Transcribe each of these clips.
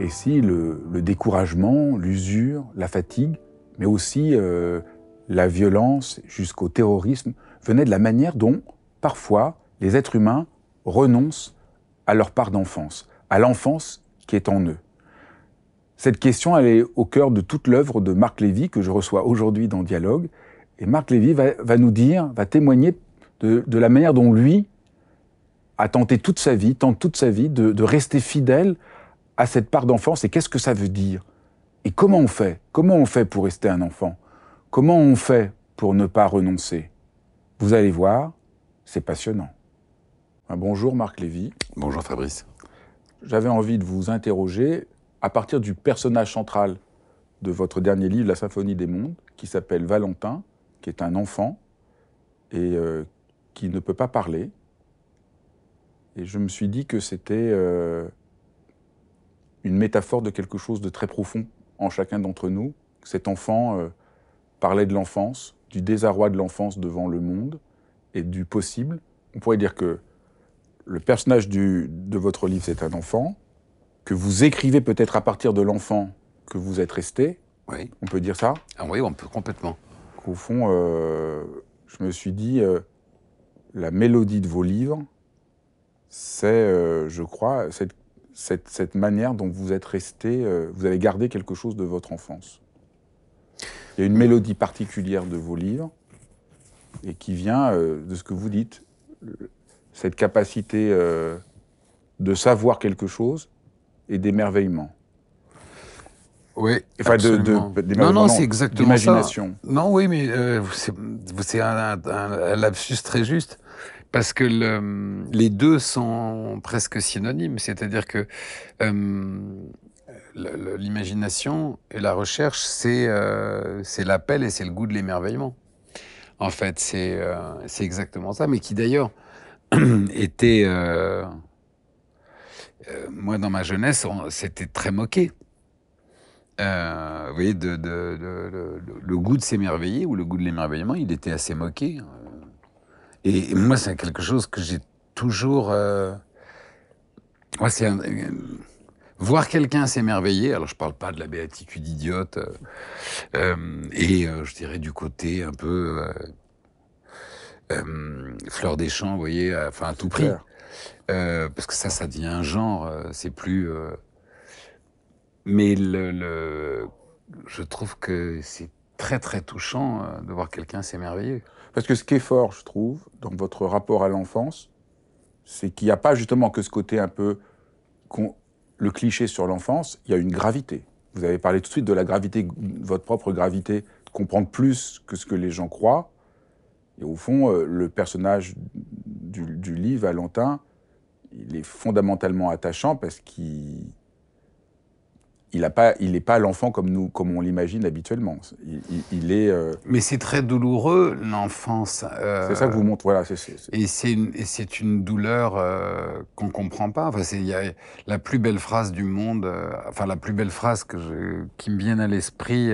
Et si le, découragement, l'usure, la fatigue, mais aussi euh, la violence jusqu'au terrorisme venaient de la manière dont, parfois, les êtres humains renoncent à leur part d'enfance, à l'enfance qui est en eux Cette question, elle est au cœur de toute l'œuvre de Marc Lévy que je reçois aujourd'hui dans Dialogue. Et Marc Lévy va, nous dire, va témoigner de, la manière dont lui a tenté toute sa vie, tente toute sa vie de, de rester fidèle à cette part d'enfance et qu'est-ce que ça veut dire? Et comment on fait? Comment on fait pour rester un enfant? Comment on fait pour ne pas renoncer? Vous allez voir, c'est passionnant. bonjour Marc Lévy. Bonjour Fabrice. J'avais envie de vous interroger à partir du personnage central de votre dernier livre, La Symphonie des mondes, qui s'appelle Valentin, qui est un enfant et euh, qui ne peut pas parler. Et je me suis dit que c'était euh, une métaphore de quelque chose de très profond en chacun d'entre nous. Cet enfant euh, parlait de l'enfance, du désarroi de l'enfance devant le monde et du possible. On pourrait dire que le personnage du, de votre livre, c'est un enfant, que vous écrivez peut-être à partir de l'enfant que vous êtes resté. Oui. On peut dire ça? Ah Oui, on peut complètement. Au fond, euh, je me suis dit, euh, la mélodie de vos livres, c'est, je crois, cette cette, manière dont vous êtes resté, euh, vous avez gardé quelque chose de votre enfance. Il y a une mélodie particulière de vos livres et qui vient euh, de ce que vous dites, cette capacité euh, de savoir quelque chose et d'émerveillement. Oui, enfin de, non, non, c'est exactement ça. Non, oui, mais c'est un, un, lapsus très juste parce que les deux sont presque synonymes, c'est-à-dire que euh, l'imagination et la recherche, euh, c'est l'appel et c'est le goût de l'émerveillement. En fait, c'est euh, exactement ça, mais qui d'ailleurs était... moi, dans ma jeunesse, c'était très moqué. vous voyez, le goût de s'émerveiller ou le goût de l'émerveillement, il était assez moqué. Et moi, c'est quelque chose que j'ai toujours. Euh... Moi, c'est voir quelqu'un s'émerveiller. Alors, je parle pas de la béatitude idiote. Euh, euh et euh, je dirais du côté un peu euh, fleur des champs, vous voyez, enfin à tout prix. parce que ça, ça devient un genre. c'est plus. Mais le, le, je trouve que c'est très très touchant de voir quelqu'un s'émerveiller. Parce que ce qui est fort, je trouve, dans votre rapport à l'enfance, c'est qu'il n'y a pas justement que ce côté un peu le cliché sur l'enfance, il y a une gravité. Vous avez parlé tout de suite de la gravité, votre propre gravité, de comprendre plus que ce que les gens croient. Et au fond, euh, le personnage du, du livre, Valentin, il est fondamentalement attachant parce qu'il il n'est pas, il pas l'enfant comme nous, comme on l'imagine habituellement. Il, est. Euh, Mais c'est très douloureux l'enfance. Euh, c'est ça que vous montre, voilà. Et c'est une, une douleur euh, qu'on comprend pas. Enfin, c'est la plus belle phrase du monde. enfin, la plus belle phrase que je, qui me vient à l'esprit,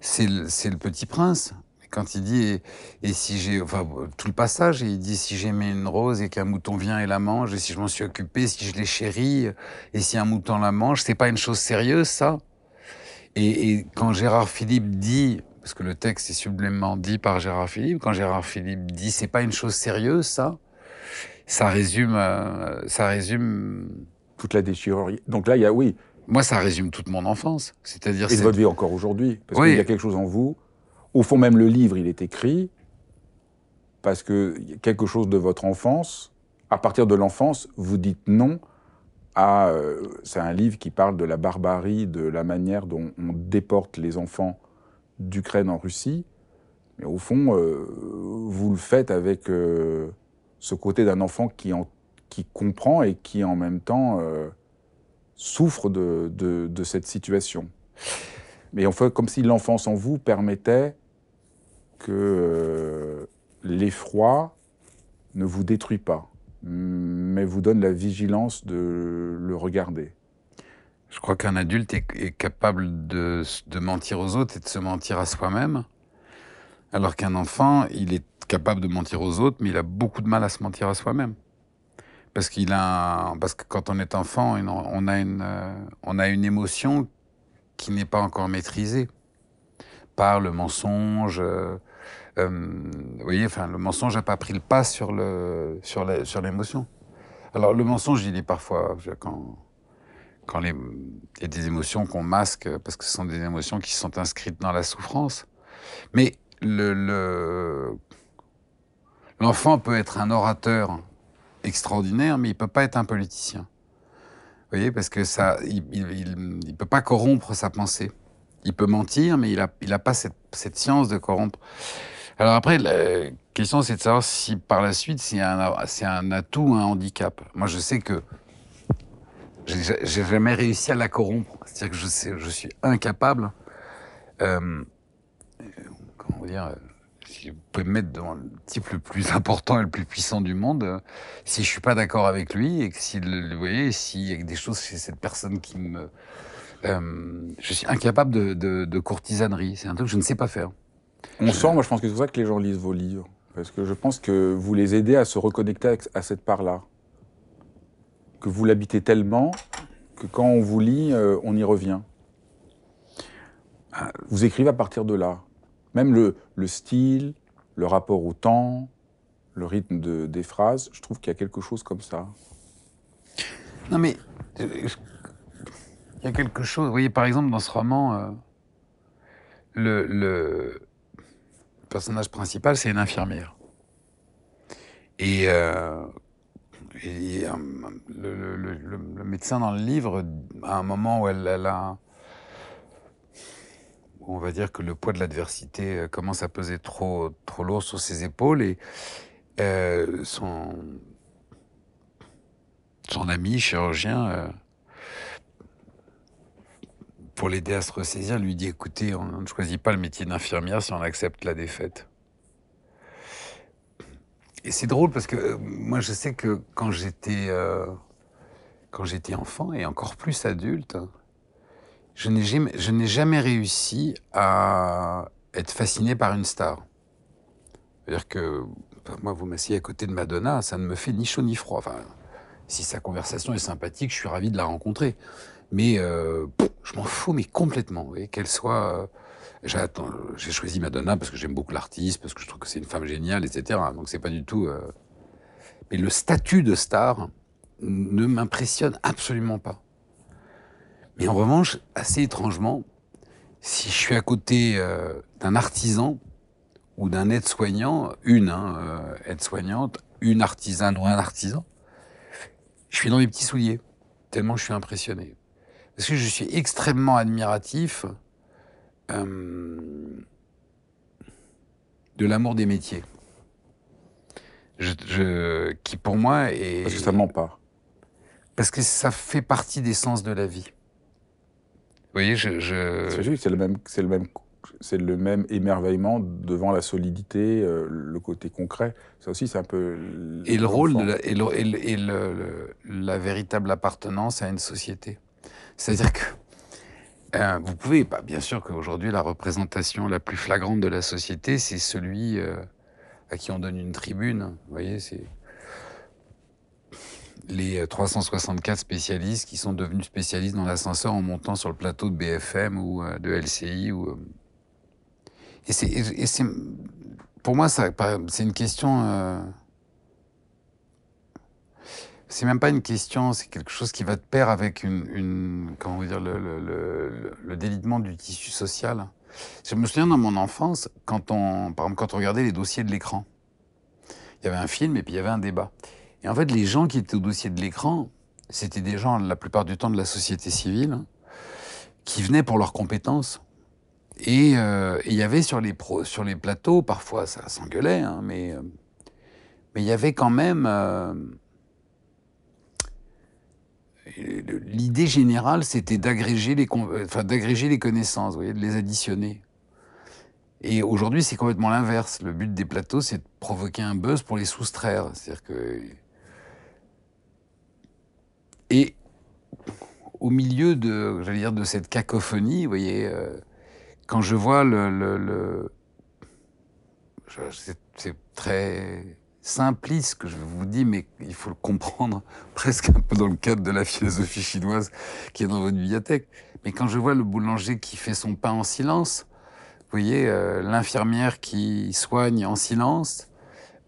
c'est le Petit Prince quand il dit et, si j'ai enfin tout le passage il dit si j'aimais une rose et qu'un mouton vient et la mange et si je m'en suis occupé si je l'ai chérie et si un mouton la mange c'est pas une chose sérieuse ça? Et, quand Gérard Philippe dit parce que le texte est sublimement dit par Gérard Philippe quand Gérard Philippe dit c'est pas une chose sérieuse ça? Ça résume euh, ça résume toute la déchirure. Donc là il y a oui. Moi ça résume toute mon enfance. C'est-à-dire et votre vie encore aujourd'hui. Parce qu'il y a quelque chose en vous au fond, même le livre, il est écrit parce que quelque chose de votre enfance, à partir de l'enfance, vous dites non à... Euh, c'est un livre qui parle de la barbarie, de la manière dont on déporte les enfants d'Ukraine en Russie. Mais au fond, euh, vous le faites avec euh, ce côté d'un enfant qui, en, qui comprend et qui en même temps souffre de, cette situation. Mais on fait comme si l'enfance en vous permettait que l'effroi ne vous détruit pas, mais vous donne la vigilance de le regarder. Je crois qu'un adulte est, capable de, mentir aux autres et de se mentir à soi-même, alors qu'un enfant, il est capable de mentir aux autres, mais il a beaucoup de mal à se mentir à soi-même. Parce qu'il a, parce que quand on est enfant, on a une, on a une émotion qui n'est pas encore maîtrisée par le mensonge, euh, vous voyez, enfin, le mensonge n'a pas pris le pas sur le sur sur l'émotion. Alors le mensonge, il est parfois quand quand les, il y a des émotions qu'on masque parce que ce sont des émotions qui sont inscrites dans la souffrance. Mais le l'enfant peut être un orateur extraordinaire, mais il peut pas être un politicien. Vous voyez, parce que ça, il, il, peut pas corrompre sa pensée. Il peut mentir, mais il a, il a pas cette, cette science de corrompre. Alors après, la question, c'est de savoir si par la suite, c'est un, un atout ou un handicap. Moi, je sais que j'ai jamais réussi à la corrompre. C'est-à-dire que je, sais, je suis incapable. Euh, comment dire si vous pouvez me mettre dans le type le plus important et le plus puissant du monde, euh, si je suis pas d'accord avec lui et que si, vous voyez, s'il y a des choses chez cette personne qui me, euh, je suis incapable de, de, de courtisanerie. C'est un truc que je ne sais pas faire. On sent, moi je pense que c'est pour ça que les gens lisent vos livres. Parce que je pense que vous les aidez à se reconnecter à cette part-là. Que vous l'habitez tellement que quand on vous lit, euh, on y revient. Ah, vous écrivez à partir de là. Même le, le style, le rapport au temps, le rythme de, des phrases, je trouve qu'il y a quelque chose comme ça. Non mais, euh, il y a quelque chose, vous voyez par exemple dans ce roman, euh, le, personnage principal, c'est une infirmière. Et, euh, le, médecin dans le livre, à un moment où elle, elle a. on va dire que le poids de l'adversité euh, commence à peser trop, trop lourd sur ses épaules et euh, son, son ami chirurgien euh, pour l'aider à se ressaisir, lui dit écoutez, on ne choisit pas le métier d'infirmière si on accepte la défaite. Et c'est drôle parce que moi je sais que quand j'étais quand j'étais enfant et encore plus adulte, je n'ai jamais, réussi à être fasciné par une star. C'est-à-dire que moi vous m'assiez à côté de Madonna, ça ne me fait ni chaud ni froid. Enfin, si sa conversation est sympathique, je suis ravi de la rencontrer. Mais euh, je m'en fous, mais complètement. Qu'elle soit. Euh, j'ai choisi Madonna parce que j'aime beaucoup l'artiste, parce que je trouve que c'est une femme géniale, etc. Donc c'est pas du tout. Euh... Mais le statut de star ne m'impressionne absolument pas. Mais en revanche, assez étrangement, si je suis à côté euh, d'un artisan ou d'un aide-soignant, une hein, euh, aide-soignante, une artisane ou un artisan, je suis dans mes petits souliers, tellement je suis impressionné. Parce que je suis extrêmement admiratif euh, de l'amour des métiers. Je, je, qui pour moi est... Parce que ça ment pas. Parce que ça fait partie des sens de la vie. Voyez, je... je... C'est juste, c'est le même... C'est le même c'est le même émerveillement devant la solidité, euh, le côté concret. Ça aussi, c'est un peu. Et le rôle, de la, et, le, et, le, et le, la véritable appartenance à une société. C'est-à-dire que euh, vous pouvez, bah, bien sûr qu'aujourd'hui, la représentation la plus flagrante de la société, c'est celui euh, à qui on donne une tribune. Vous voyez, c'est les 364 spécialistes qui sont devenus spécialistes dans l'ascenseur en montant sur le plateau de BFM ou euh, de LCI. Ou, euh. et c'est, pour moi, c'est une question euh, c'est même pas une question, c'est quelque chose qui va de pair avec une, une comment dire, le, le, délitement du tissu social. Je me souviens dans mon enfance, quand on, par exemple, quand on regardait les dossiers de l'écran, Il y avait un film et puis il y avait un débat. Et en fait, les gens qui étaient au dossier de l'écran, c'était des gens, la plupart du temps, de la société civile, hein, qui venaient pour leurs compétences. Et euh, il y avait sur les, sur les plateaux, parfois ça s'engueulait, hein, mais euh, mais il y avait quand même euh, l'idée générale, c'était d'agréger les, enfin, les connaissances, vous voyez, de les additionner. Et aujourd'hui, c'est complètement l'inverse. Le but des plateaux, c'est de provoquer un buzz pour les soustraire. C'est-à-dire que. Et au milieu de, j'allais dire, de cette cacophonie, vous voyez, euh, quand je vois le. c'est très simpliste que je vous dis, mais il faut le comprendre presque un peu dans le cadre de la philosophie chinoise qui est dans votre bibliothèque. Mais quand je vois le boulanger qui fait son pain en silence, vous voyez, euh, l'infirmière qui soigne en silence,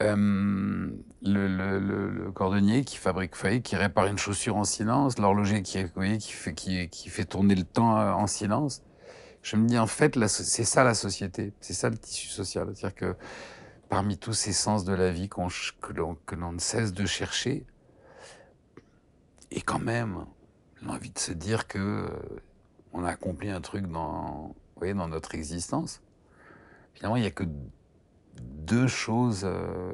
euh, le, cordonnier qui fabrique, vous qui répare une chaussure en silence, l'horloger qui, qui, fait, qui, qui fait tourner le temps euh, en silence. Je me dis, en fait, c'est ça la société, c'est ça le tissu social. C'est-à-dire que parmi tous ces sens de la vie que l'on ne cesse de chercher, et quand même, l'envie de se dire que euh, on a accompli un truc dans, voyez, dans notre existence. Finalement, il n'y a que deux choses euh,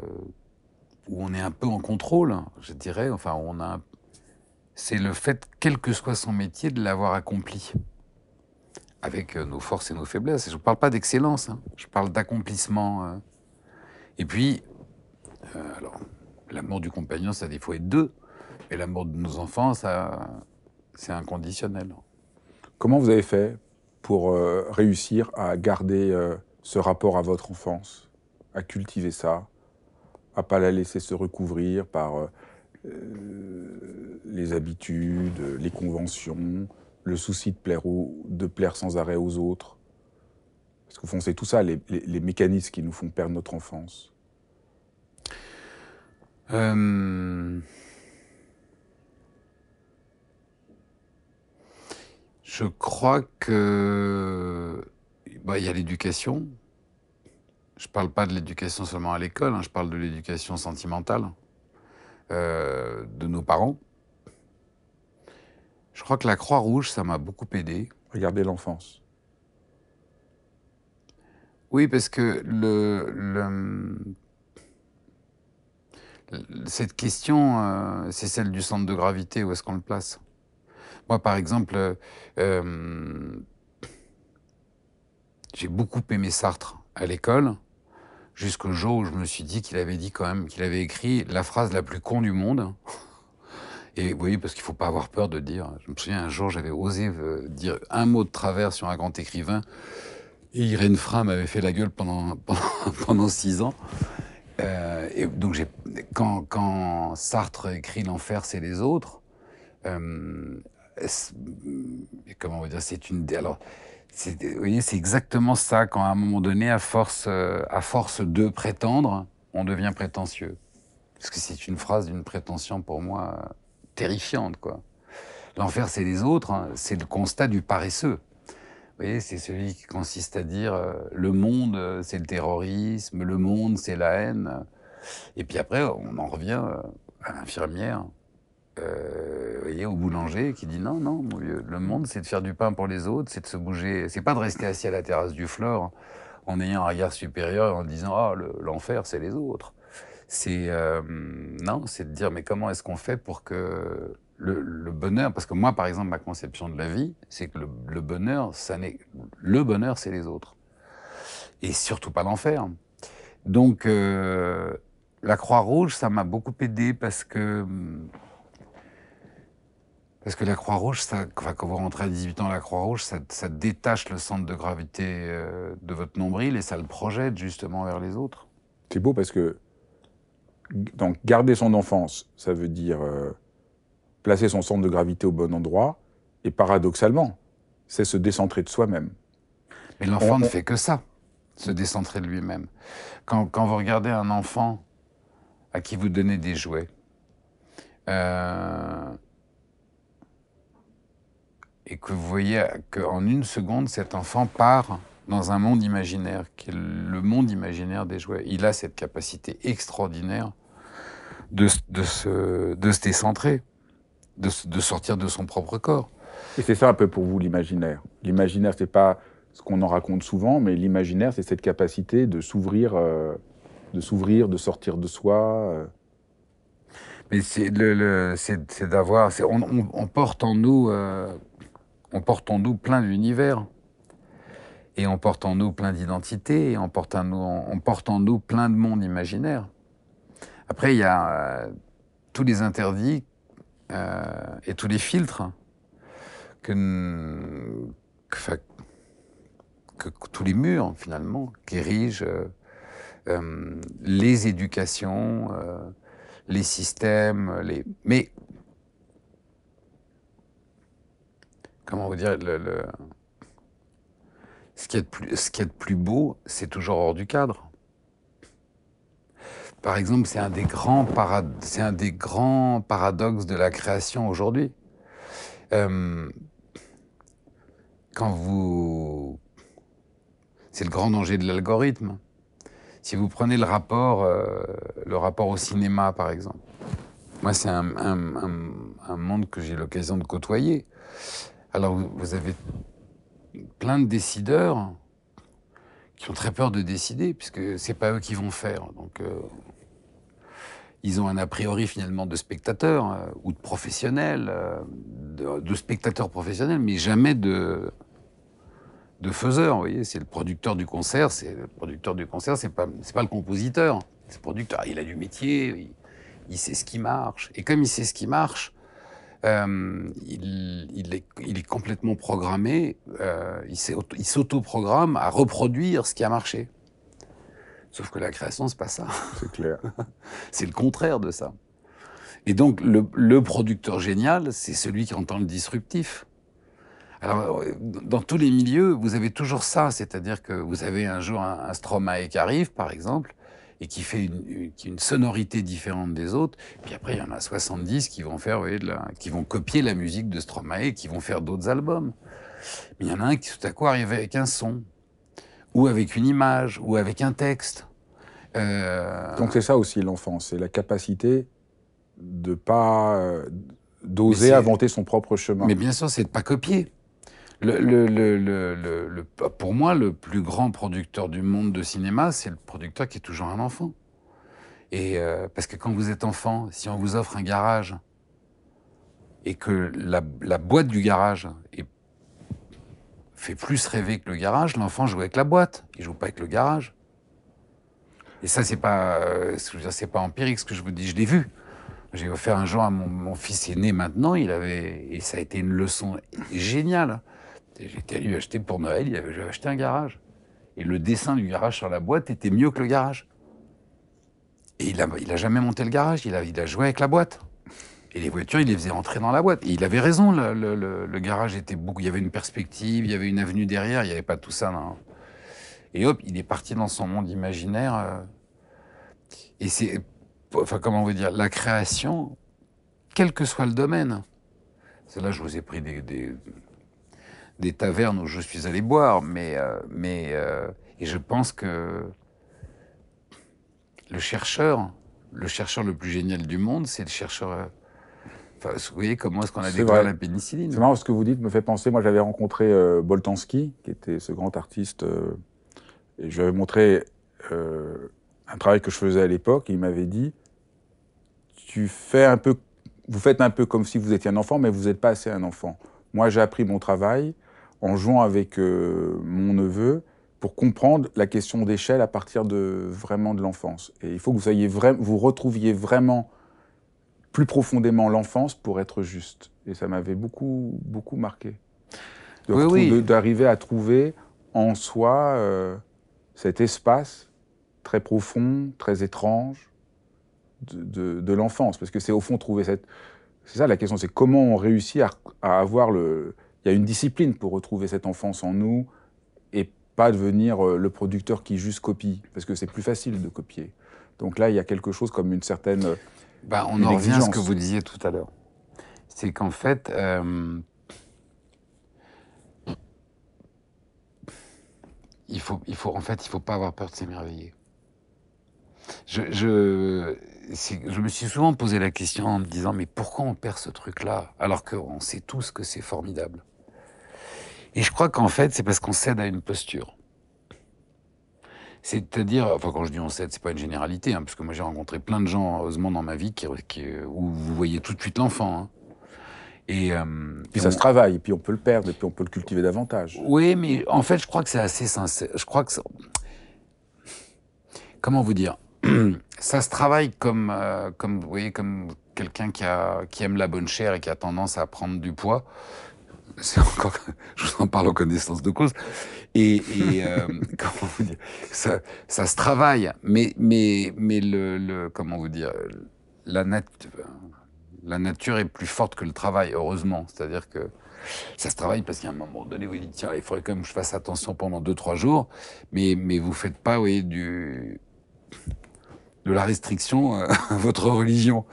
où on est un peu en contrôle, je dirais. Enfin, on a, c'est le fait, quel que soit son métier, de l'avoir accompli avec euh, nos forces et nos faiblesses. je ne parle pas d'excellence, hein. je parle d'accomplissement. Et puis, euh, alors, l'amour du compagnon, ça des fois être deux. Et l'amour de nos enfants, ça, c'est inconditionnel. Comment vous avez fait pour euh, réussir à garder euh, ce rapport à votre enfance, à cultiver ça, à pas la laisser se recouvrir par les habitudes, les conventions, le souci de plaire, de plaire sans arrêt aux autres parce qu'au fond, c'est tout ça, les, mécanismes qui nous font perdre notre enfance. Euh, je crois que bah, il y a l'éducation. Je ne parle pas de l'éducation seulement à l'école, hein, je parle de l'éducation sentimentale euh, de nos parents. Je crois que la Croix-Rouge, ça m'a beaucoup aidé. Regardez l'enfance. Oui, parce que le, cette question, euh, c'est celle du centre de gravité, où est-ce qu'on le place? Moi, par exemple, euh, j'ai beaucoup aimé Sartre à l'école, jusqu'au jour où je me suis dit qu'il avait dit quand même, qu'il avait écrit la phrase la plus con du monde. Et voyez, parce qu'il ne faut pas avoir peur de dire. Je me souviens un jour, j'avais osé euh, dire un mot de travers sur un grand écrivain. Et Irène Frein m'avait fait la gueule pendant, pendant, six ans. Euh, et donc, quand, quand Sartre écrit L'enfer, c'est les autres, euh, comment on va dire, c'est une. Alors, c'est exactement ça, quand à un moment donné, à force, euh, à force de prétendre, on devient prétentieux. Parce que c'est une phrase d'une prétention pour moi terrifiante, quoi. L'enfer, c'est les autres, hein, c'est le constat du paresseux. Vous voyez, c'est celui qui consiste à dire euh, le monde, euh, c'est le terrorisme, le monde, c'est la haine. Et puis après, on en revient à l'infirmière, vous voyez, au boulanger qui dit non, non, mon vieux, le monde, c'est de faire du pain pour les autres, c'est de se bouger, c'est pas de rester assis à la terrasse du Flore en ayant un regard supérieur et en disant ah, l'enfer, c'est les autres. C'est non, c'est de dire mais comment est-ce qu'on fait pour que le, bonheur, parce que moi, par exemple, ma conception de la vie, c'est que le, bonheur, ça n'est le bonheur, c'est les autres, et surtout pas l'enfer. Donc, euh, la Croix Rouge, ça m'a beaucoup aidé parce que parce que la Croix Rouge, ça, quand vous rentrez à 18 ans, la Croix Rouge, ça, détache le centre de gravité euh, de votre nombril et ça le projette justement vers les autres. C'est beau parce que donc garder son enfance, ça veut dire euh, placer son centre de gravité au bon endroit, et paradoxalement, c'est se décentrer de soi-même. Mais l'enfant ne fait que ça, se décentrer de lui-même. Quand, quand, vous regardez un enfant à qui vous donnez des jouets, euh, et que vous voyez qu'en une seconde, cet enfant part dans un monde imaginaire, qui est le monde imaginaire des jouets. Il a cette capacité extraordinaire de, de, se, de se décentrer, de, de sortir de son propre corps. Et c'est ça un peu pour vous l'imaginaire. L'imaginaire, c'est pas ce qu'on en raconte souvent, mais l'imaginaire, c'est cette capacité de s'ouvrir, euh, de s'ouvrir, de sortir de soi. Euh. Mais c'est le, le c'est d'avoir, on, on, on, porte en nous, euh, on porte en nous plein d'univers, et on porte en nous plein d'identités, et on porte en nous, on porte en nous plein de mondes imaginaires. Après, il y a euh, tous les interdits euh, et tous les filtres que, tous les murs, finalement, qu'érigent euh, les éducations, les systèmes, les... Mais, comment vous dire, le. Ce, qui est de plus, plus beau, c'est toujours hors du cadre. Par exemple, c'est un, des grands paradoxes de la création aujourd'hui. Euh, quand vous... C'est le grand danger de l'algorithme. Si vous prenez le rapport, euh, au cinéma, par exemple. Moi, c'est un, monde que j'ai l'occasion de côtoyer. Alors, vous, avez plein de décideurs qui ont très peur de décider, puisque c'est pas eux qui vont faire. Donc, euh, ils ont un a priori finalement de spectateurs euh, ou de professionnels, euh, de, spectateurs professionnels, mais jamais de de faiseurs. Vous voyez, c'est le producteur du concert. C'est le producteur du concert, c'est pas c'est pas le compositeur. C'est le producteur. Il a du métier. Il, sait ce qui marche. Et comme il sait ce qui marche, euh, il, il, est, il, est, complètement programmé. Euh, il s'auto-programme à reproduire ce qui a marché. Sauf que la création, c'est pas ça. C'est clair. c'est le contraire de ça. Et donc, le, le producteur génial, c'est celui qui entend le disruptif. Alors, dans tous les milieux, vous avez toujours ça, c'est-à-dire que vous avez un jour un, un Stromae qui arrive, par exemple, et qui fait une, sonorité différente des autres. Puis après, il y en a 70 qui vont faire, vous voyez, de la, qui vont copier la musique de Stromae, qui vont faire d'autres albums. Mais il y en a un qui tout à coup arrive avec un son, ou avec une image, ou avec un texte. Euh... Donc c'est ça aussi l'enfance, c'est la capacité de pas euh, d'oser inventer son propre chemin. Mais bien sûr, c'est de pas copier. Pour moi, le plus grand producteur du monde de cinéma, c'est le producteur qui est toujours un enfant. Et euh, parce que quand vous êtes enfant, si on vous offre un garage et que la, boîte du garage fait plus rêver que le garage, l'enfant joue avec la boîte, il joue pas avec le garage. Et ça, c'est pas, euh, pas empirique ce que je vous dis, je l'ai vu. J'ai offert un jour à mon, mon fils est né maintenant, il avait, et ça a été une leçon géniale. J'étais allé lui acheter pour Noël, il avait acheté un garage. Et le dessin du garage sur la boîte était mieux que le garage. Et il a, il a jamais monté le garage, il a, joué avec la boîte. Et les voitures, il les faisait rentrer dans la boîte. Et il avait raison, le, garage était beaucoup. Il y avait une perspective, il y avait une avenue derrière, il n'y avait pas tout ça. Non. Et hop, il est parti dans son monde imaginaire. Euh, et c'est. Enfin, comment vous dire La création, quel que soit le domaine. C'est là, je vous ai pris des des tavernes où je suis allé boire, mais, euh, mais euh, et je pense que le chercheur, le chercheur le plus génial du monde, c'est le chercheur. Euh, enfin, vous voyez comment est-ce qu'on a découvert la pénicilline C'est marrant ce que vous dites me fait penser. Moi, j'avais rencontré euh, Boltanski, qui était ce grand artiste, et je lui avais montré un travail que je faisais à l'époque. Il m'avait dit "Tu fais un peu, vous faites un peu comme si vous étiez un enfant, mais vous n'êtes pas assez un enfant." Moi, j'ai appris mon travail en jouant avec euh, mon neveu pour comprendre la question d'échelle à partir de vraiment de l'enfance. Et il faut que vous soyez vrai, vous retrouviez vraiment plus profondément l'enfance pour être juste. Et ça m'avait beaucoup beaucoup marqué. Oui, oui. D'arriver à trouver en soi euh, cet espace très profond, très étrange de, de, de l'enfance, parce que c'est au fond trouver cette. C'est ça la question, c'est comment on réussit à, à avoir le, il y a une discipline pour retrouver cette enfance en nous et pas devenir euh, le producteur qui juste copie, parce que c'est plus facile de copier. Donc là, il y a quelque chose comme une certaine. Bah, on en revient à ce que vous disiez tout à l'heure. C'est qu'en fait, euh, il faut, il faut, en fait, il faut pas avoir peur de s'émerveiller. Je, je, je me suis souvent posé la question en me disant, mais pourquoi on perd ce truc-là alors qu'on sait tous que c'est formidable? Et je crois qu'en fait, c'est parce qu'on cède à une posture. C'est-à-dire, enfin quand je dis on cède, c'est pas une généralité, hein, parce que moi j'ai rencontré plein de gens, heureusement, dans ma vie, qui, où vous voyez tout de suite l'enfant. Hein. Et euh, puis ça se travaille, et puis on peut le perdre, et puis on peut le cultiver davantage. Oui, mais en fait, je crois que c'est assez sincère. Je crois que comment vous dire Ça se travaille comme, euh, comme vous voyez, comme quelqu'un qui, a, qui aime la bonne chair et qui a tendance à prendre du poids. Je vous en parle en connaissance de cause. Et, euh, comment vous dire ça, se travaille, mais mais mais le, le comment vous dire la nature est plus forte que le travail, heureusement. C'est-à-dire que ça se travaille parce qu'à un moment donné, vous dites, tiens, il faudrait quand même que je fasse attention pendant 2-3 jours, mais, mais vous faites pas, oui, du, de la restriction euh, à votre religion.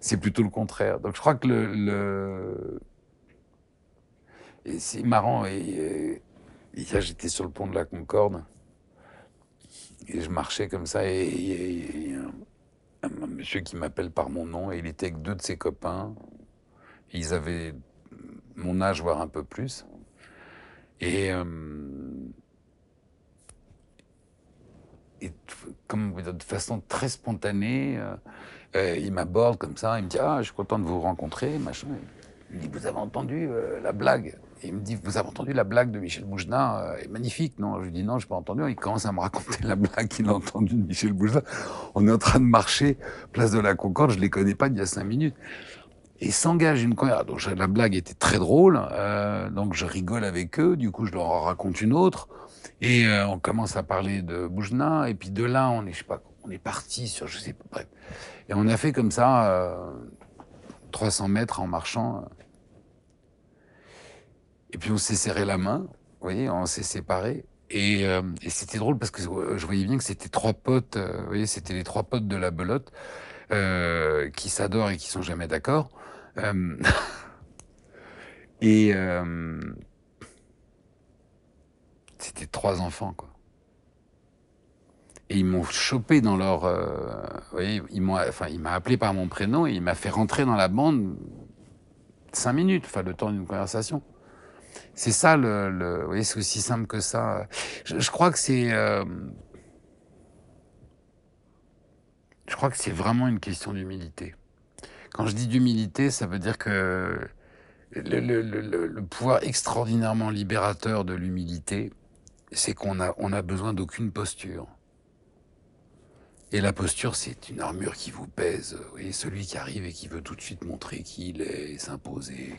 C'est plutôt le contraire. Donc je crois que le... le... Et c'est marrant, et, hier j'étais sur le pont de la Concorde, et je marchais comme ça, et, et un monsieur qui m'appelle par mon nom et il était avec deux de ses copains. Ils avaient mon âge, voire un peu plus. Et, euh, comme de façon très spontanée, euh, euh, il m'aborde comme ça. Il me dit Ah, je suis content de vous rencontrer, machin. Il me dit Vous avez entendu la blague? Il me dit, vous avez entendu la blague de Michel Boujna euh, est magnifique, non? Je lui dis non, je n'ai pas entendu. Il commence à me raconter la blague qu'il a entendue de Michel Boujna. On est en train de marcher, place de la Concorde, je les connais pas il y a cinq minutes. Et s'engage une conversation. La blague était très drôle, euh, donc je rigole avec eux. Du coup, je leur raconte une autre, et euh, on commence à parler de Boujna. Et puis de là, on est, je sais pas, on est parti sur, je sais pas. Et on a fait comme ça 300 mètres en marchant. Et puis on s'est serré la main, vous voyez, on s'est séparés. Et, euh, c'était drôle parce que je voyais bien que c'était trois potes, euh, vous voyez, c'était les trois potes de la belote euh, qui s'adorent et qui sont jamais d'accord. Euh, et c'était trois enfants, quoi. Et ils m'ont chopé dans leur, vous voyez, ils m'ont, enfin, il m'a appelé par mon prénom et il m'a fait rentrer dans la bande cinq minutes, enfin le temps d'une conversation. C'est ça le, voyez, c'est aussi simple que ça. Je, crois que c'est, euh, je crois que c'est vraiment une question d'humilité. Quand je dis d'humilité, ça veut dire que le pouvoir extraordinairement libérateur de l'humilité, c'est qu'on a, on a besoin d'aucune posture. Et la posture, c'est une armure qui vous pèse. Vous voyez, celui qui arrive et qui veut tout de suite montrer qui il est, s'imposer,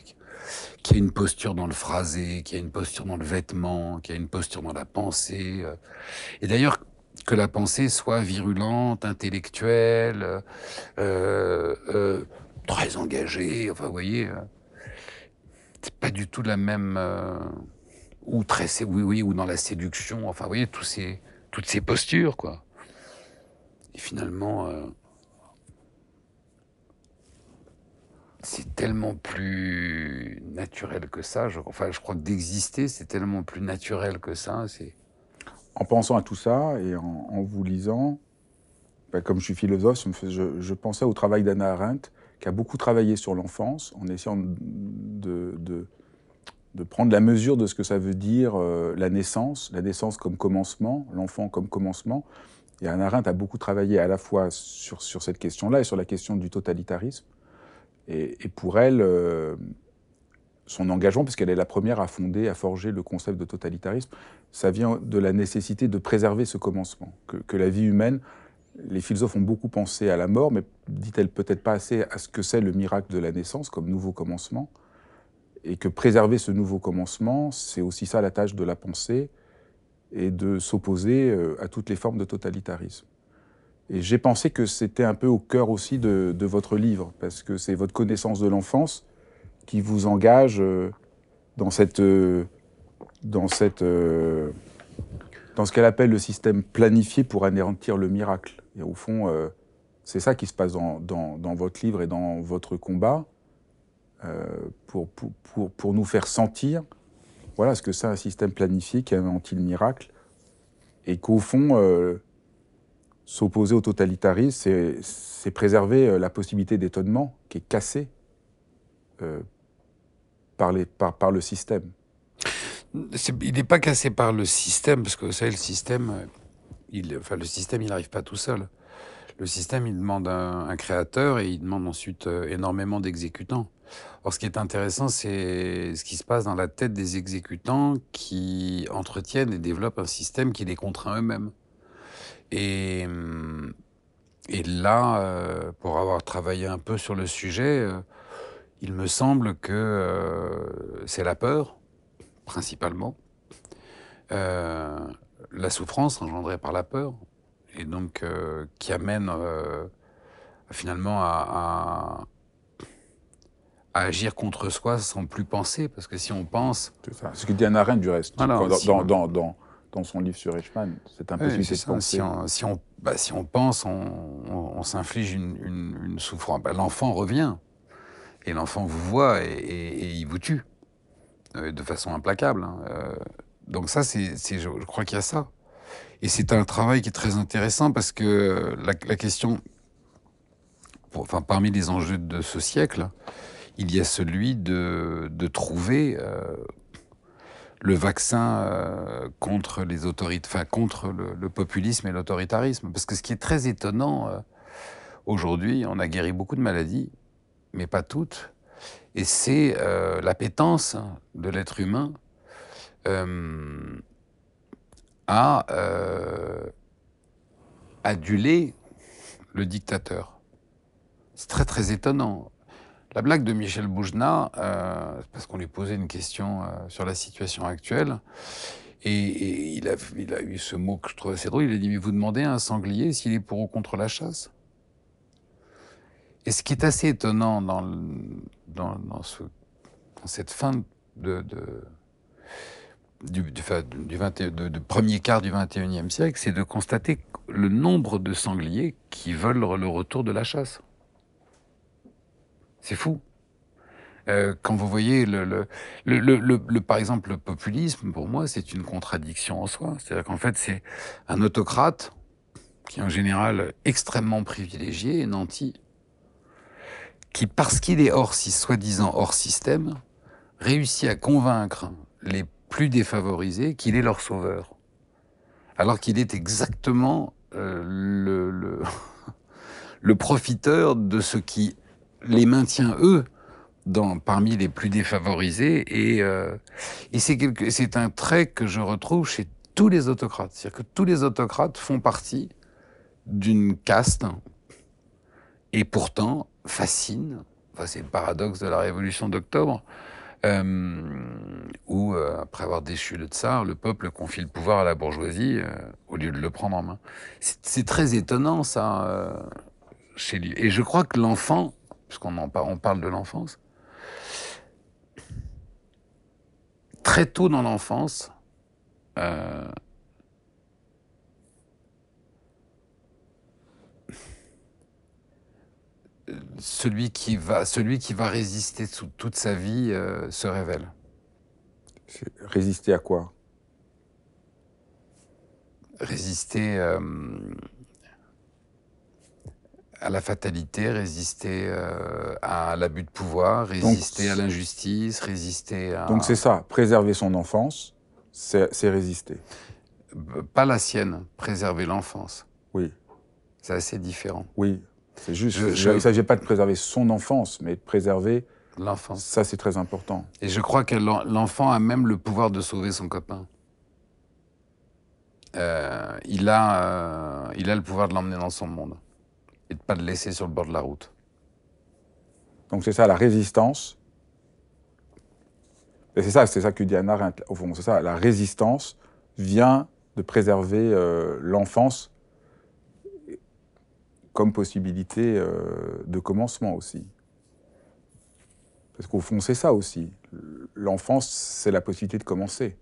qui a une posture dans le phrasé, qui a une posture dans le vêtement, qui a une posture dans la pensée. Euh. Et d'ailleurs, que la pensée soit virulente, intellectuelle, euh, euh, très engagée, enfin, vous voyez, c'est pas du tout la même, ou très, oui, oui, ou dans la séduction, enfin, vous voyez, tous ces, toutes ces postures, quoi. Et finalement, euh, c'est tellement plus naturel que ça. Enfin, je crois que d'exister, c'est tellement plus naturel que ça. En pensant à tout ça et en, vous lisant, ben, comme je suis philosophe, je, pensais au travail d'Anna Arendt, qui a beaucoup travaillé sur l'enfance, en essayant de, prendre la mesure de ce que ça veut dire euh, la naissance, la naissance comme commencement, l'enfant comme commencement. Et Anna Arendt a beaucoup travaillé à la fois sur cette question-là et sur la question du totalitarisme. Et, pour elle, euh, son engagement, puisqu'elle est la première à fonder, à forger le concept de totalitarisme, ça vient de la nécessité de préserver ce commencement. Que, que la vie humaine, les philosophes ont beaucoup pensé à la mort, mais dit-elle peut-être pas assez à ce que c'est le miracle de la naissance comme nouveau commencement. Et que préserver ce nouveau commencement, c'est aussi ça la tâche de la pensée, et de s'opposer euh, à toutes les formes de totalitarisme. Et j'ai pensé que c'était un peu au cœur aussi de, votre livre, parce que c'est votre connaissance de l'enfance qui vous engage euh, dans cette, euh, cette, dans ce qu'elle appelle le système planifié pour anéantir le miracle. Et au fond, c'est ça qui se passe dans, dans, votre livre et dans votre combat, pour, pour, pour, pour nous faire sentir voilà ce que c'est un système planifié qui anéantit le miracle et qu'au fond, euh, s'opposer au totalitarisme, c'est préserver euh, la possibilité d'étonnement qui est cassée euh, par, le système. il n'est pas cassé par le système, parce que vous savez, le système, il, le système, il n'arrive pas tout seul. Le système, il demande un, un créateur et il demande ensuite énormément d'exécutants. Or, ce qui est intéressant, c'est ce qui se passe dans la tête des exécutants qui entretiennent et développent un système qui les contraint eux-mêmes. Et, et là, euh, pour avoir travaillé un peu sur le sujet, euh, il me semble que euh, c'est la peur, principalement, la souffrance engendrée par la peur, et donc qui amène finalement à, à agir contre soi sans plus penser, parce que si on pense... C'est ça. Ce que dit Anna Arendt, du reste, dans, dans, dans, dans, son livre sur Eichmann, c'est un peu oui, de penser. Si on, si on, bah, si on pense, on, on, s'inflige une, une, une, souffrance. Bah, l'enfant revient, et l'enfant vous voit, et, et, il vous tue, euh, de façon implacable. Hein. Euh, donc ça, c'est, je, je crois qu'il y a ça. Et c'est un travail qui est très intéressant, parce que la, la question, pour, enfin, parmi les enjeux de ce siècle, il y a celui de, de trouver euh, le vaccin euh, contre les autorités, contre le, populisme et l'autoritarisme. Parce que ce qui est très étonnant euh, aujourd'hui, on a guéri beaucoup de maladies, mais pas toutes, et c'est euh, l'appétence de l'être humain à aduler le dictateur. C'est très très étonnant. La blague de Michel Boujna, euh, parce qu'on lui posait une question euh, sur la situation actuelle, et, il, a, eu ce mot que je trouve assez drôle, il a dit, mais vous demandez à un sanglier s'il est pour ou contre la chasse? Et ce qui est assez étonnant dans, cette fin du, du, du, 20, de, de, premier quart du 21e siècle, c'est de constater le nombre de sangliers qui veulent le retour de la chasse. C'est fou. Euh, quand vous voyez le, le, le, le, par exemple le populisme, pour moi, c'est une contradiction en soi. C'est-à-dire qu'en fait, c'est un autocrate qui est en général extrêmement privilégié et nanti, qui parce qu'il est hors, si soi-disant hors système, réussit à convaincre les plus défavorisés qu'il est leur sauveur, alors qu'il est exactement euh, le, le, le profiteur de ce qui les maintient, eux, dans, parmi les plus défavorisés. Et, euh, c'est un trait que je retrouve chez tous les autocrates. C'est-à-dire que tous les autocrates font partie d'une caste et pourtant fascinent. C'est le paradoxe de la révolution d'octobre. Euh, où, euh, après avoir déchu le tsar, le peuple confie le pouvoir à la bourgeoisie au lieu de le prendre en main. C'est très étonnant, ça, chez lui. Et je crois que l'enfant puisqu'on on parle de l'enfance. Très tôt dans l'enfance, euh, celui qui va, celui qui va résister toute sa vie euh, se révèle. Résister à quoi? Résister. Euh, à la fatalité, résister euh, à l'abus de pouvoir, résister Donc, à l'injustice, résister à... Donc c'est ça, préserver son enfance, c'est résister. Pas la sienne, préserver l'enfance. Oui. C'est assez différent. Oui, c'est juste. Je, je... Il ne s'agit pas de préserver son enfance, mais de préserver... L'enfance. Ça, c'est très important. Et je crois que l'enfant a même le pouvoir de sauver son copain. Euh, il, a, euh, il a le pouvoir de l'emmener dans son monde et de pas le laisser sur le bord de la route. Donc c'est ça la résistance. Et c'est ça, c'est ça que dit Anna au fond, c'est ça, la résistance vient de préserver euh, l'enfance comme possibilité euh, de commencement aussi. Parce qu'au fond, c'est ça aussi. L'enfance, c'est la possibilité de commencer.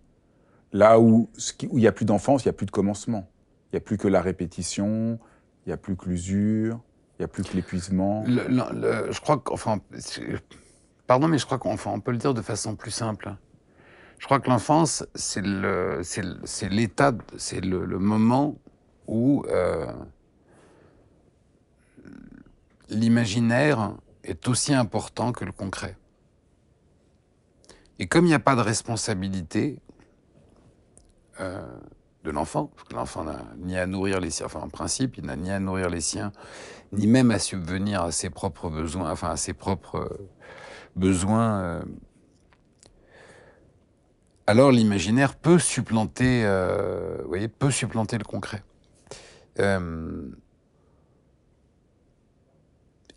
Là où il n'y a plus d'enfance, il n'y a plus de commencement. Il n'y a plus que la répétition, il n'y a plus que l'usure, il n'y a plus que l'épuisement. je crois qu'enfin, pardon, mais je crois qu'on on peut le dire de façon plus simple. Je crois que l'enfance, c'est le, c'est l'état, c'est le, moment où euh, l'imaginaire est aussi important que le concret. Et comme il n'y a pas de responsabilité euh, de l'enfant, parce que l'enfant n'a ni à nourrir les siens, enfin en principe, il n'a ni à nourrir les siens, ni même à subvenir à ses propres besoins, enfin à ses propres besoins. Euh, alors l'imaginaire peut supplanter, euh, vous voyez, peut supplanter le concret. Euh,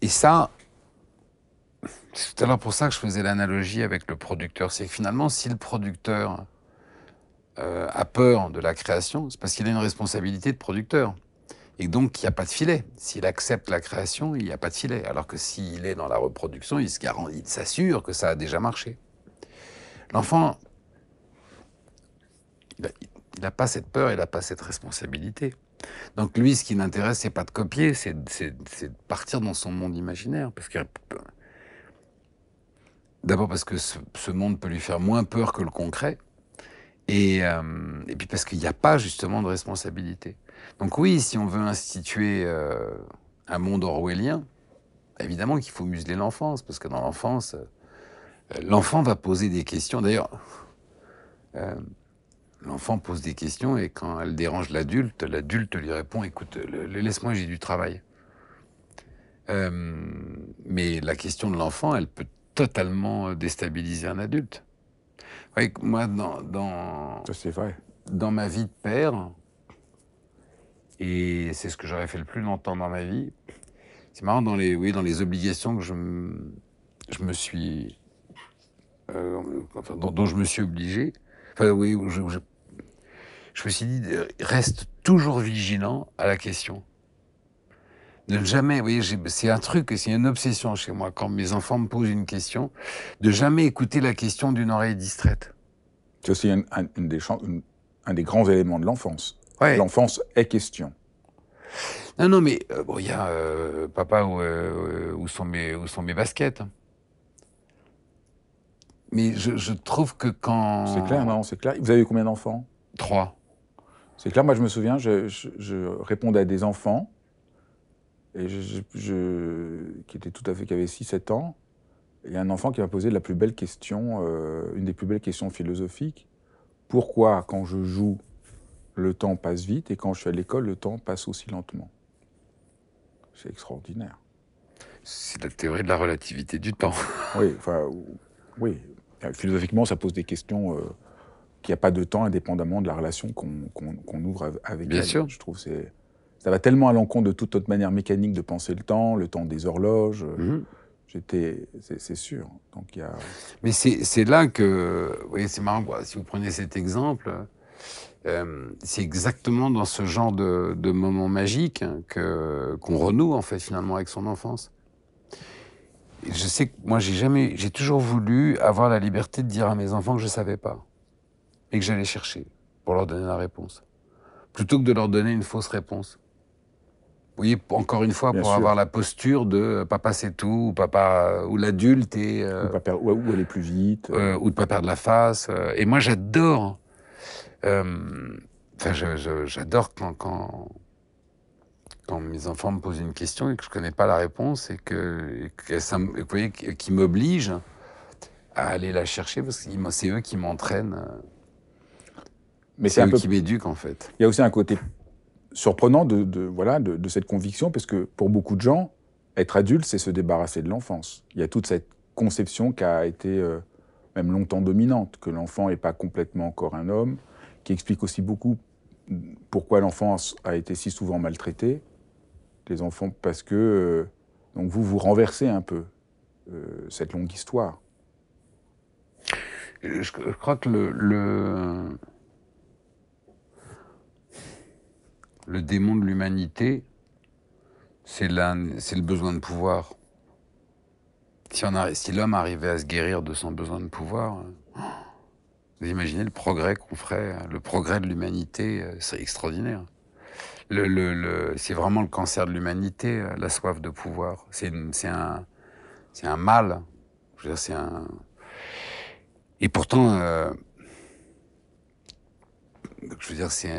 et ça, c'est tout à l'heure pour ça que je faisais l'analogie avec le producteur. C'est que finalement, si le producteur euh, a peur de la création, c'est parce qu'il a une responsabilité de producteur. Et donc, il n'y a pas de filet. S'il accepte la création, il n'y a pas de filet. Alors que s'il est dans la reproduction, il s'assure que ça a déjà marché. L'enfant, il n'a pas cette peur, il n'a pas cette responsabilité. Donc lui, ce qui l'intéresse, c'est pas de copier, c'est de partir dans son monde imaginaire. Parce D'abord parce que ce, monde peut lui faire moins peur que le concret, et, euh, et puis parce qu'il n'y a pas justement de responsabilité. Donc oui, si on veut instituer euh, un monde orwellien, évidemment qu'il faut museler l'enfance, parce que dans l'enfance, euh, l'enfant va poser des questions. D'ailleurs, l'enfant pose des questions et quand elle dérange l'adulte, l'adulte lui répond "Écoute, laisse-moi, j'ai du travail." mais la question de l'enfant, elle peut totalement déstabiliser un adulte. Vous moi, dans, dans, vrai. dans ma vie de père, et c'est ce que j'aurais fait le plus longtemps dans ma vie, c'est marrant, dans les, oui, dans les obligations que je, je me suis. Euh, enfin, dont, je me suis obligé, enfin, oui, je, je, je me suis dit, reste toujours vigilant à la question de jamais, vous voyez, c'est un truc, c'est une obsession chez moi, quand mes enfants me posent une question, de jamais écouter la question d'une oreille distraite. C'est aussi un, des, un, des, grands éléments de l'enfance. L'enfance est question. Non, non, mais euh, bon, il y a euh, papa où, euh, où, sont mes, où sont mes baskets. Mais je, je trouve que quand. C'est clair, non, c'est clair. Vous avez combien d'enfants? Trois. C'est clair, moi je me souviens, je, je, je répondais à des enfants et je, qui était tout à fait, qui avait 6-7 ans. Il y a un enfant qui m'a posé la plus belle question, euh, une des plus belles questions philosophiques. Pourquoi, quand je joue, le temps passe vite et quand je suis à l'école, le temps passe aussi lentement? C'est extraordinaire. C'est la théorie de la relativité du temps. oui, enfin, oui. Philosophiquement, ça pose des questions euh, qu'il n'y a pas de temps indépendamment de la relation qu'on ouvre avec Bien sûr. Je trouve c'est ça va tellement à l'encontre de toute autre manière mécanique de penser le temps, le temps des horloges. Mhm. J'étais, c'est sûr. Donc il y a. Mais c'est là que, vous voyez, c'est marrant. Si vous prenez cet exemple, euh, c'est exactement dans ce genre de, de moment magique que qu'on renoue en fait finalement avec son enfance. je sais que moi j'ai jamais, j'ai toujours voulu avoir la liberté de dire à mes enfants que je savais pas et que j'allais chercher pour leur donner la réponse, plutôt que de leur donner une fausse réponse. Oui, encore une fois, pour avoir la posture de euh, papa c'est tout, ou papa euh, ou l'adulte et euh, ou, ou, aller plus vite, ou de pas perdre la face. et moi, j'adore. Enfin, j'adore quand, quand quand mes enfants me posent une question et que je connais pas la réponse et que, voyez, qui m'oblige à aller la chercher parce que c'est eux qui m'entraînent. Mais c'est eux peu... qui m'éduquent en fait. Il y a aussi un côté surprenant de, voilà, de, cette conviction, parce que pour beaucoup de gens, être adulte, c'est se débarrasser de l'enfance. Il y a toute cette conception qui a été euh, même longtemps dominante, que l'enfant n'est pas complètement encore un homme, qui explique aussi beaucoup pourquoi l'enfance a été si souvent maltraitée. Les enfants, parce que euh, donc vous vous renversez un peu euh, cette longue histoire. Je, crois que le le démon de l'humanité, c'est le besoin de pouvoir. Si, l'homme arrivait à se guérir de son besoin de pouvoir, vous imaginez le progrès qu'on ferait, le progrès de l'humanité, euh, c'est extraordinaire. c'est vraiment le cancer de l'humanité, euh, la soif de pouvoir. C'est un, mal. Et pourtant, je veux dire, c'est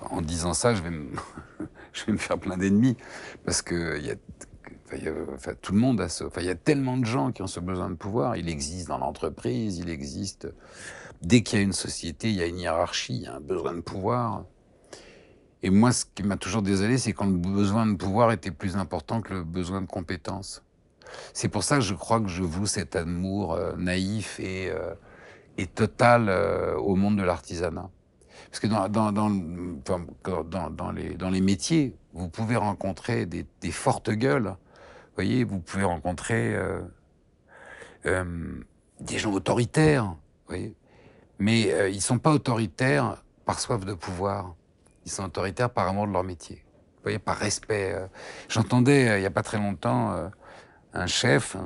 en disant ça, je vais me, faire plein d'ennemis parce que y a, tout le monde a ce, enfin, il y a tellement de gens qui ont ce besoin de pouvoir. Il existe dans l'entreprise, il existe dès qu'il y a une société, il y a une hiérarchie, il y a un besoin de pouvoir. Et moi, ce qui m'a toujours désolé, c'est quand le besoin de pouvoir était plus important que le besoin de compétence. C'est pour ça que je crois que je voue cet amour euh, naïf et, euh, total euh, au monde de l'artisanat. Parce que dans, les, métiers, vous pouvez rencontrer des, fortes gueules. Vous voyez, vous pouvez rencontrer des gens autoritaires. Voyez mais ils ne sont pas autoritaires par soif de pouvoir. Ils sont autoritaires par amour de leur métier. Vous voyez, par respect. J'entendais il n'y a pas très longtemps un chef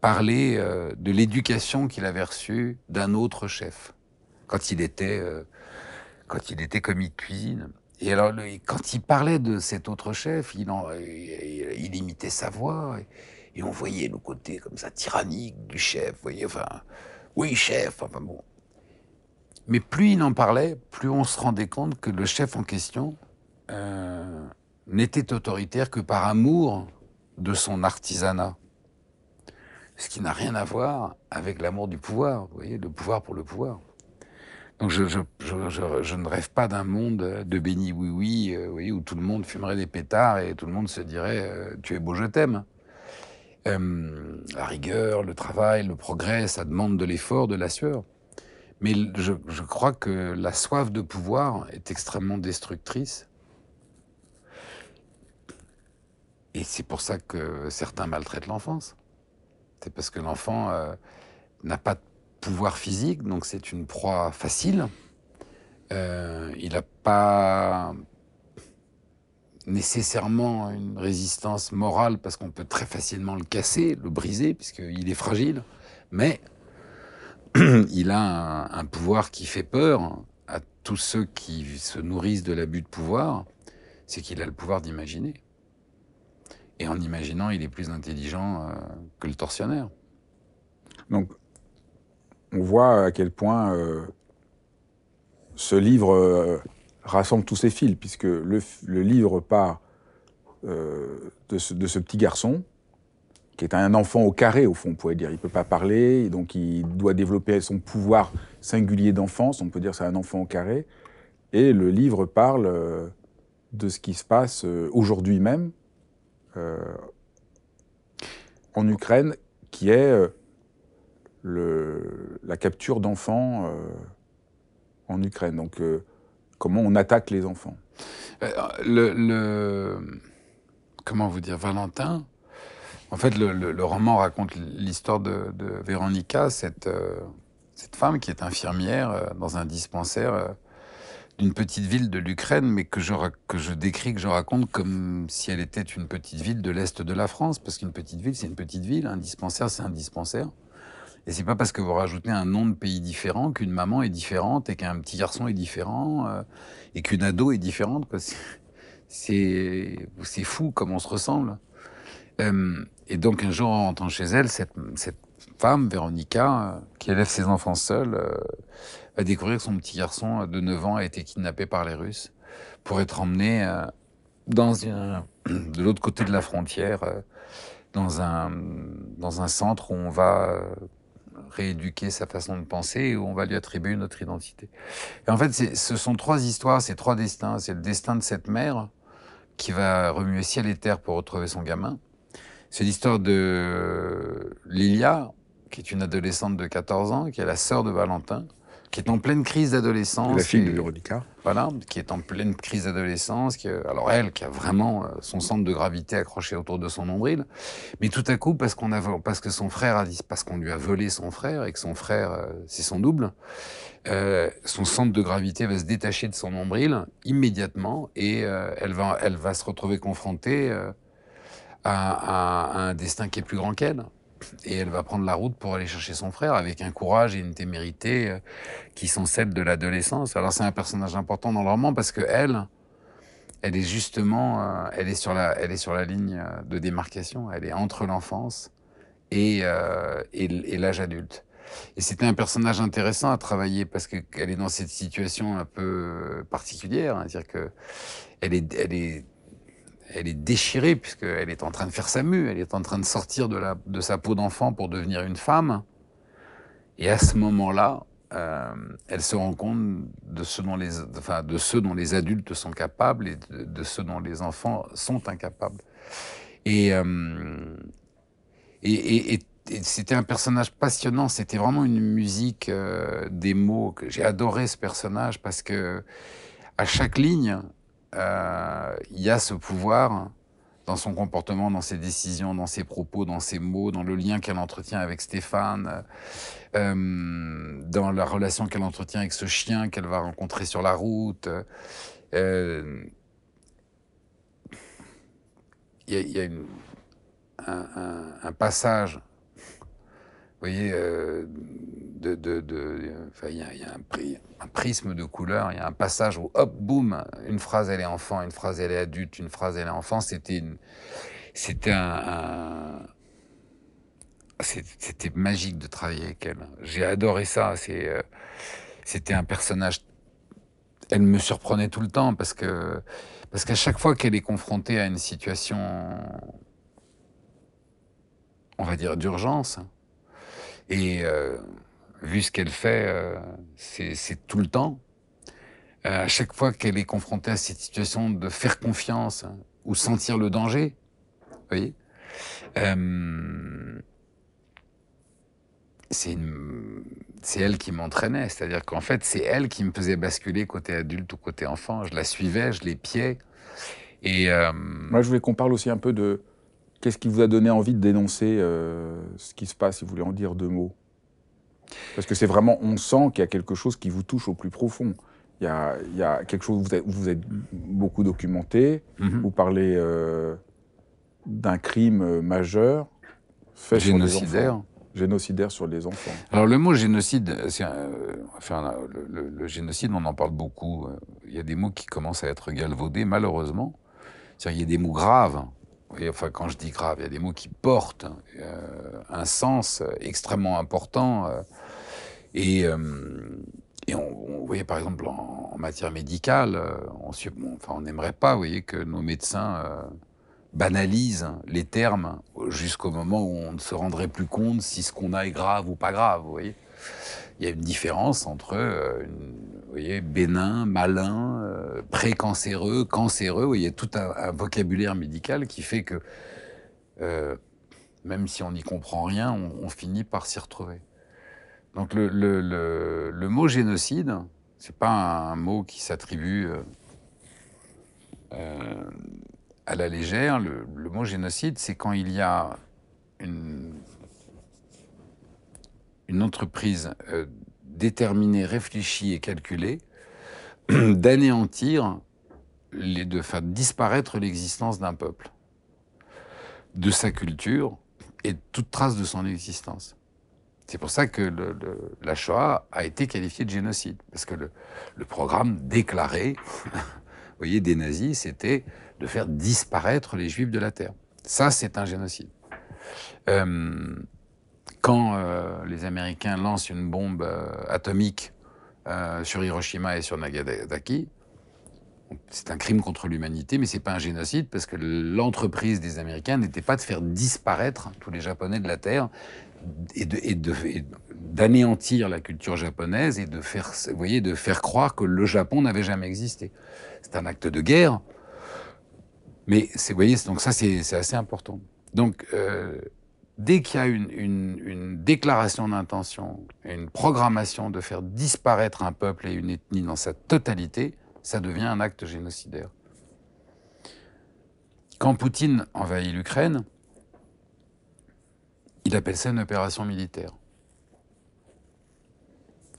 parlait euh, de l'éducation qu'il avait reçue d'un autre chef quand il était euh, quand il était commis de cuisine. Et alors, quand il parlait de cet autre chef, il, imitait sa voix et, on voyait le côté comme ça tyrannique du chef. Vous voyez, enfin, oui, chef, enfin bon. Mais plus il en parlait, plus on se rendait compte que le chef en question euh, n'était autoritaire que par amour de son artisanat ce qui n'a rien à voir avec l'amour du pouvoir, vous voyez, le pouvoir pour le pouvoir. Donc je, ne rêve pas d'un monde de béni oui oui, euh, voyez, où tout le monde fumerait des pétards et tout le monde se dirait euh, tu es beau, je t'aime. Euh, la rigueur, le travail, le progrès, ça demande de l'effort, de la sueur. Mais je, crois que la soif de pouvoir est extrêmement destructrice. Et c'est pour ça que certains maltraitent l'enfance. C'est parce que l'enfant euh, n'a pas de pouvoir physique, donc c'est une proie facile. Euh, il n'a pas nécessairement une résistance morale parce qu'on peut très facilement le casser, le briser, puisqu'il est fragile. Mais il a un, pouvoir qui fait peur à tous ceux qui se nourrissent de l'abus de pouvoir, c'est qu'il a le pouvoir d'imaginer. Et en imaginant, il est plus intelligent euh, que le tortionnaire. Donc, on voit à quel point euh, ce livre euh, rassemble tous ses fils, puisque le, livre part de ce, de, ce, petit garçon, qui est un enfant au carré, au fond, on pourrait dire. Il ne peut pas parler, donc il doit développer son pouvoir singulier d'enfance, on peut dire c'est un enfant au carré. Et le livre parle de ce qui se passe aujourd'hui même, euh, en Ukraine, qui est euh, la capture d'enfants euh, en Ukraine. Donc, comment on attaque les enfants le, le, Comment vous dire Valentin en fait, le, roman raconte l'histoire de, Véronica, cette, cette femme qui est infirmière dans un dispensaire d'une petite ville de l'Ukraine, mais que je, que je décris, que je raconte comme si elle était une petite ville de l'Est de la France, parce qu'une petite ville, c'est une petite ville, un dispensaire, c'est un dispensaire. Et c'est pas parce que vous rajoutez un nom de pays différent qu'une maman est différente et qu'un petit garçon est différent euh, et qu'une ado est différente. C'est c'est fou comme on se ressemble. Euh, et donc un jour, en rentrant chez elle, cette, cette femme, Véronica, euh, qui élève ses enfants seule, va découvrir que son petit garçon de 9 ans a été kidnappé par les Russes pour être emmené dans de l'autre côté de la frontière, dans un, dans un centre où on va rééduquer sa façon de penser et où on va lui attribuer une autre identité. Et en fait, ce sont trois histoires, c'est trois destins. C'est le destin de cette mère qui va remuer ciel et terre pour retrouver son gamin. C'est l'histoire de Lilia, qui est une adolescente de 14 ans, qui est la sœur de Valentin, qui est en pleine crise d'adolescence. La fille de Véronica. Voilà, qui est en pleine crise d'adolescence. Alors elle, qui a vraiment euh, son centre de gravité accroché autour de son nombril, mais tout à coup, parce qu'on a, parce que son frère a dit, parce qu'on lui a volé son frère et que son frère, euh, c'est son double, euh, son centre de gravité va se détacher de son nombril immédiatement et euh, elle va, elle va se retrouver confrontée. Euh, à, un destin qui est plus grand qu'elle. Et elle va prendre la route pour aller chercher son frère avec un courage et une témérité euh, qui sont celles de l'adolescence. Alors c'est un personnage important dans le roman parce que elle, elle est justement, euh, elle est sur la, elle est sur la ligne euh, de démarcation. Elle est entre l'enfance et, et, l'âge adulte. Et c'était un personnage intéressant à travailler parce qu'elle est dans cette situation un peu particulière, hein, c'est-à-dire que elle est, elle est, elle est déchirée puisqu'elle est en train de faire sa mue, elle est en train de sortir de, la, de sa peau d'enfant pour devenir une femme. Et à ce moment-là, euh, elle se rend compte de ce, dont les, enfin, de ce dont les adultes sont capables et de, ce dont les enfants sont incapables. Et, euh, et, et, et c'était un personnage passionnant. C'était vraiment une musique euh, des mots j'ai adoré ce personnage parce que à chaque ligne, euh, il y a ce pouvoir dans son comportement, dans ses décisions, dans ses propos, dans ses mots, dans le lien qu'elle entretient avec Stéphane, euh, dans la relation qu'elle entretient avec ce chien qu'elle va rencontrer sur la route. Euh, il y a, un, passage, voyez, euh, il y a, un, prisme de couleurs, il y a un passage où, hop, boum, une phrase elle est enfant, une phrase elle est adulte, une phrase elle est enfant. C'était magique de travailler avec elle. J'ai adoré ça. Euh, c'était un personnage. Elle me surprenait tout le temps parce qu'à chaque fois qu'elle est confrontée à une situation, on va dire d'urgence, et euh, vu ce qu'elle fait, euh, c'est tout le temps. Euh, à chaque fois qu'elle est confrontée à cette situation de faire confiance hein, ou sentir le danger, vous voyez, c'est elle qui m'entraînait, c'est-à-dire qu'en fait c'est elle qui me faisait basculer côté adulte ou côté enfant. Je la suivais, je l'épiais. Et moi je voulais qu'on parle aussi un peu de Qu'est-ce qui vous a donné envie de dénoncer euh, ce qui se passe, si vous voulez en dire deux mots? Parce que c'est vraiment, on sent qu'il y a quelque chose qui vous touche au plus profond. Il y a, il y a quelque chose où vous êtes, vous êtes beaucoup documenté, mm -hmm. vous parlez euh, d'un crime majeur fait génocidaire. génocidaire sur les enfants. Alors le mot génocide, euh, enfin, le, le, le, génocide, on en parle beaucoup. Il y a des mots qui commencent à être galvaudés, malheureusement. Il y a des mots graves oui, enfin, quand je dis grave, il y a des mots qui portent euh, un sens extrêmement important. Euh, et, euh, on, on, voyez, par exemple, en, matière médicale, euh, on, n'aimerait pas, vous voyez, que nos médecins banalisent les termes jusqu'au moment où on ne se rendrait plus compte si ce qu'on a est grave ou pas grave, vous voyez. Il y a une différence entre, vous voyez, bénin, malin, euh, précancéreux, cancéreux. Vous voyez, tout un, vocabulaire médical qui fait que, euh, même si on n'y comprend rien, on, finit par s'y retrouver. Donc le, mot génocide, c'est pas un, mot qui s'attribue euh, à la légère. Le, mot génocide, c'est quand il y a une entreprise déterminée, réfléchie et calculée d'anéantir, de faire disparaître l'existence d'un peuple, de sa culture et toute trace de son existence. C'est pour ça que la Shoah a été qualifiée de génocide, parce que le, le programme déclaré, vous voyez, des nazis, c'était de faire disparaître les juifs de la terre. Ça, c'est un génocide. Euh, quand euh, les Américains lancent une bombe euh, atomique euh, sur Hiroshima et sur Nagasaki, c'est un crime contre l'humanité, mais c'est pas un génocide parce que l'entreprise des Américains n'était pas de faire disparaître tous les Japonais de la terre et d'anéantir la culture japonaise et de faire, voyez, de faire croire que le Japon n'avait jamais existé. C'est un acte de guerre, mais voyez, donc ça c'est assez important. Donc dès qu'il y a une, déclaration d'intention, une programmation de faire disparaître un peuple et une ethnie dans sa totalité, ça devient un acte génocidaire. Quand Poutine envahit l'Ukraine, il appelle ça une opération militaire.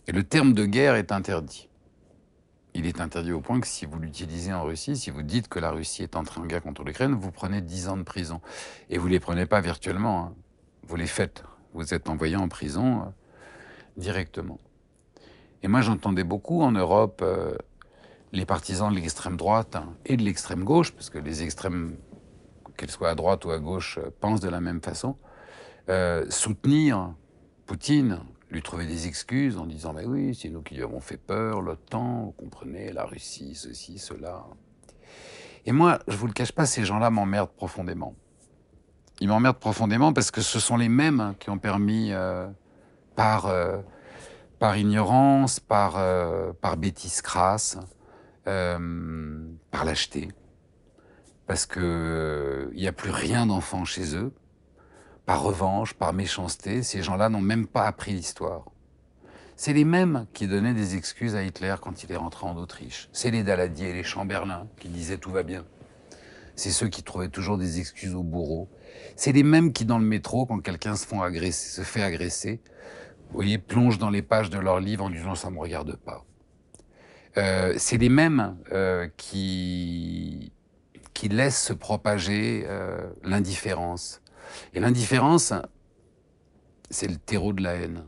Et le terme de guerre est interdit. Il est interdit au point que si vous l'utilisez en Russie, si vous dites que la Russie est entrée en guerre contre l'Ukraine, vous prenez 10 ans de prison. Et vous ne les prenez pas virtuellement. Hein vous les faites. Vous êtes envoyé en prison euh, directement. Et moi, j'entendais beaucoup en Europe euh, les partisans de l'extrême droite hein, et de l'extrême gauche, parce que les extrêmes, qu'elles soient à droite ou à gauche, euh, pensent de la même façon, soutenir Poutine, lui trouver des excuses en disant Mais oui, c'est nous qui lui avons fait peur, l'OTAN, vous comprenez, la Russie, ceci, cela. Et moi, je vous le cache pas, ces gens-là m'emmerdent profondément. Ils m'emmerdent profondément parce que ce sont les mêmes qui ont permis, euh, par, euh, par ignorance, par, euh, par bêtise crasse, par lâcheté, parce qu'il n'y a plus rien d'enfant chez eux, par revanche, par méchanceté, ces gens-là n'ont même pas appris l'histoire. C'est les mêmes qui donnaient des excuses à Hitler quand il est rentré en Autriche. C'est les Daladier, les Chamberlain qui disaient tout va bien. C'est ceux qui trouvaient toujours des excuses au bourreau. C'est les mêmes qui, dans le métro, quand quelqu'un se, fait agresser, voyez, plongent dans les pages de leur livre en disant ça me regarde pas. Euh, c'est les mêmes euh, qui, qui laissent se propager euh, l'indifférence. Et l'indifférence, c'est le terreau de la haine.